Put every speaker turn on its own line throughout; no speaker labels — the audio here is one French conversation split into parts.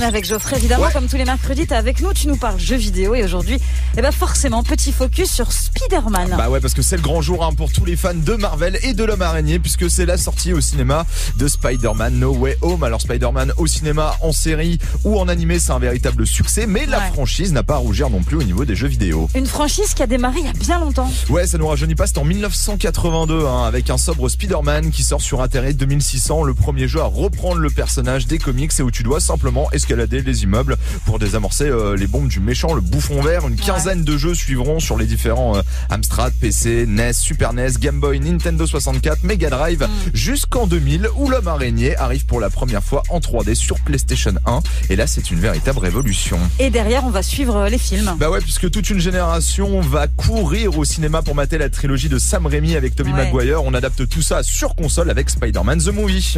on est avec Geoffrey, évidemment, comme tous les mercredis, t'es avec nous, tu nous parles jeux vidéo et aujourd'hui, eh ben forcément, petit focus sur Spider-Man.
Bah ouais, parce que c'est le grand jour hein, pour tous les fans de Marvel et de l'homme araignée, puisque c'est la sortie au cinéma de Spider-Man No Way Home. Alors Spider-Man au cinéma, en série ou en animé, c'est un véritable succès, mais la franchise n'a pas à rougir non plus au niveau des jeux vidéo.
Une franchise qui a démarré il y a bien longtemps.
Ouais, ça nous rajeunit pas, c'est en 1982, hein, avec un sobre Spider-Man qui sort sur Internet 2600, le premier jeu à reprendre le personnage des comics et où tu dois simplement escalader les immeubles pour désamorcer euh, les bombes du méchant, le bouffon vert. Une quinzaine de jeux suivront sur les différents euh, Amstrad, PC, NES, Super NES, Game Boy, Nintendo 64, Mega Drive, mm. jusqu'en 2000 où l'homme araignée arrive pour la première fois en 3D sur PlayStation 1. Et là, c'est une véritable révolution.
Et derrière, on va suivre euh, les films.
Bah ouais, puisque toute une génération va courir au cinéma pour mater la trilogie de Sam Raimi avec Tobey Maguire. On adapte tout ça sur console avec Spider-Man The Movie.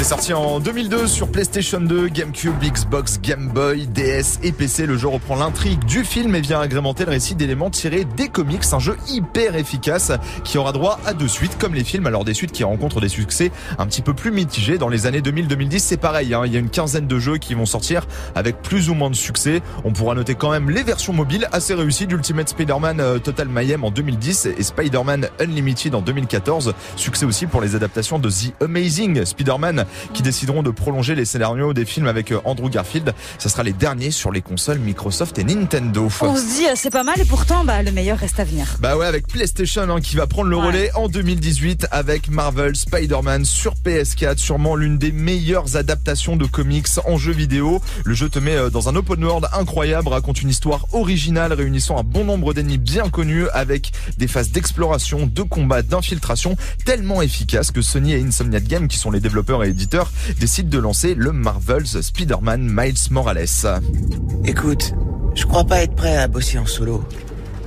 C'est sorti en 2002 sur PlayStation 2, GameCube, Xbox, Game Boy, DS et PC. Le jeu reprend l'intrigue du film et vient agrémenter le récit d'éléments tirés des comics. Un jeu hyper efficace qui aura droit à deux suites comme les films. Alors des suites qui rencontrent des succès un petit peu plus mitigés. Dans les années 2000-2010, c'est pareil. Hein. Il y a une quinzaine de jeux qui vont sortir avec plus ou moins de succès. On pourra noter quand même les versions mobiles assez réussies d'Ultimate Spider-Man euh, Total Mayhem en 2010 et Spider-Man Unlimited en 2014. Succès aussi pour les adaptations de The Amazing Spider-Man qui décideront de prolonger les scénarios des films avec euh, Andrew Garfield. Ça sera les derniers sur les consoles Microsoft et Nintendo.
On se dit, euh, c'est pas mal et pourtant, bah, le meilleur reste à venir.
Bah ouais, avec PlayStation hein, qui va prendre le relais en 2018 avec Marvel Spider-Man sur PS4, sûrement l'une des meilleures adaptations de comics en jeu vidéo. Le jeu te met euh, dans un open world incroyable, raconte une histoire originale réunissant un bon nombre d'ennemis bien connus avec des phases d'exploration, de combat, d'infiltration tellement efficaces que Sony et Insomniac Games, qui sont les développeurs et décident de lancer le Marvel's Spider-Man Miles Morales.
Écoute, je crois pas être prêt à bosser en solo.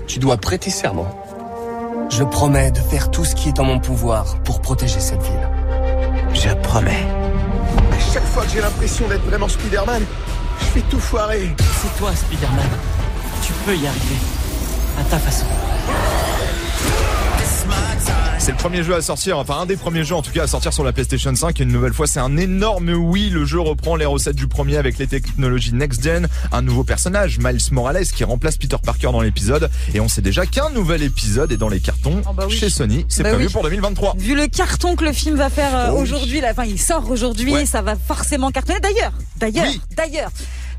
Tu dois prêter serment.
Je promets de faire tout ce qui est en mon pouvoir pour protéger cette ville.
Je promets.
À chaque fois que j'ai l'impression d'être vraiment Spider-Man, je fais tout foirer.
C'est toi, Spider-Man. Tu peux y arriver. À ta façon.
C'est le premier jeu à sortir, enfin un des premiers jeux en tout cas à sortir sur la PlayStation 5 et une nouvelle fois c'est un énorme oui, le jeu reprend les recettes du premier avec les technologies next-gen, un nouveau personnage, Miles Morales qui remplace Peter Parker dans l'épisode. Et on sait déjà qu'un nouvel épisode est dans les cartons oh bah chez Sony, c'est bah prévu pour 2023.
Vu le carton que le film va faire euh, oh aujourd'hui, enfin il sort aujourd'hui, ça va forcément cartonner. D'ailleurs, d'ailleurs, d'ailleurs,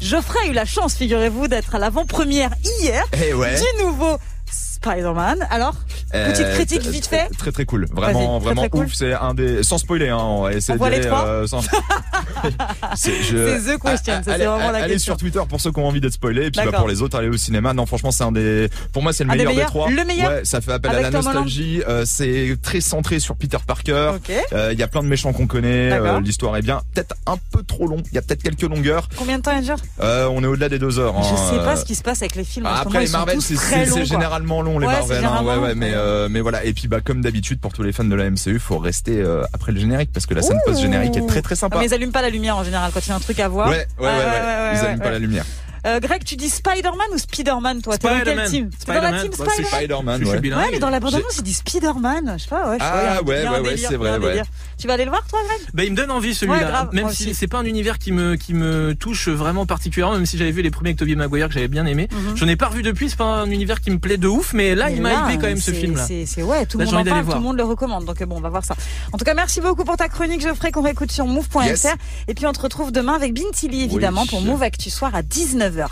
Geoffrey a eu la chance, figurez-vous, d'être à l'avant-première hier
eh
du nouveau Spider-Man. Alors, petite euh, critique vite fait.
Très très cool, vraiment vraiment ouf. C'est un des sans spoiler, hein, on.
On les trois.
Euh,
c'est the question. C'est vraiment la
allez sur Twitter pour ceux qui ont envie d'être spoilés, et puis bah, pour les autres, allez au cinéma. Non, franchement, c'est un des. Pour moi, c'est le meilleur des, trois.
Le meilleur?
Ouais, ça fait appel à la nostalgie. Euh, c'est très centré sur Peter Parker. Il y a plein de méchants qu'on connaît. L'histoire est bien. Peut-être un peu trop long. Il y a peut-être quelques longueurs.
Combien de temps dure
On est au-delà des deux heures.
Je hein, sais pas ce qui se passe avec les films.
Après les Marvel, c'est généralement long les Marvel. Hein, ouais, ouais, mais euh, mais voilà. Et puis bah comme d'habitude pour tous les fans de la MCU, faut rester euh, après le générique parce que la scène post générique est très très sympa.
Ah, mais ils allument pas la lumière en général quand il y a un truc à voir.
Ouais, ouais, ouais. ouais, ils allument pas la lumière.
Euh, Greg, tu dis Spider-Man ou Spider-Man, toi? T'es dans quel team?
Dans la team Spider-Man C'est Spider-Man, ouais.
Ouais, mais dans la bande-annonce, il dit Spider-Man. Je sais pas, ouais.
ah, ouais, ouais, ouais, c'est vrai, ouais.
Tu vas aller le voir, toi, Greg
Bah, il me donne envie, celui-là. même si c'est pas un univers qui me, qui me touche vraiment particulièrement, même si j'avais vu les premiers avec Tobey Maguire que j'avais bien aimé. Mhm. Je n'ai pas revu depuis, c'est pas un univers qui me plaît de ouf, mais là, il m'a hypé quand même ce film-là.
C'est, ouais, tout le monde en parle, tout le monde le recommande. Donc, bon, on va voir ça. En tout cas, merci beaucoup pour ta chronique, Geoffrey, qu'on réécoute sur move.fr. Et puis, on te retrouve demain avec Bintili, évidemment, pour Move Actu Soir à 19h.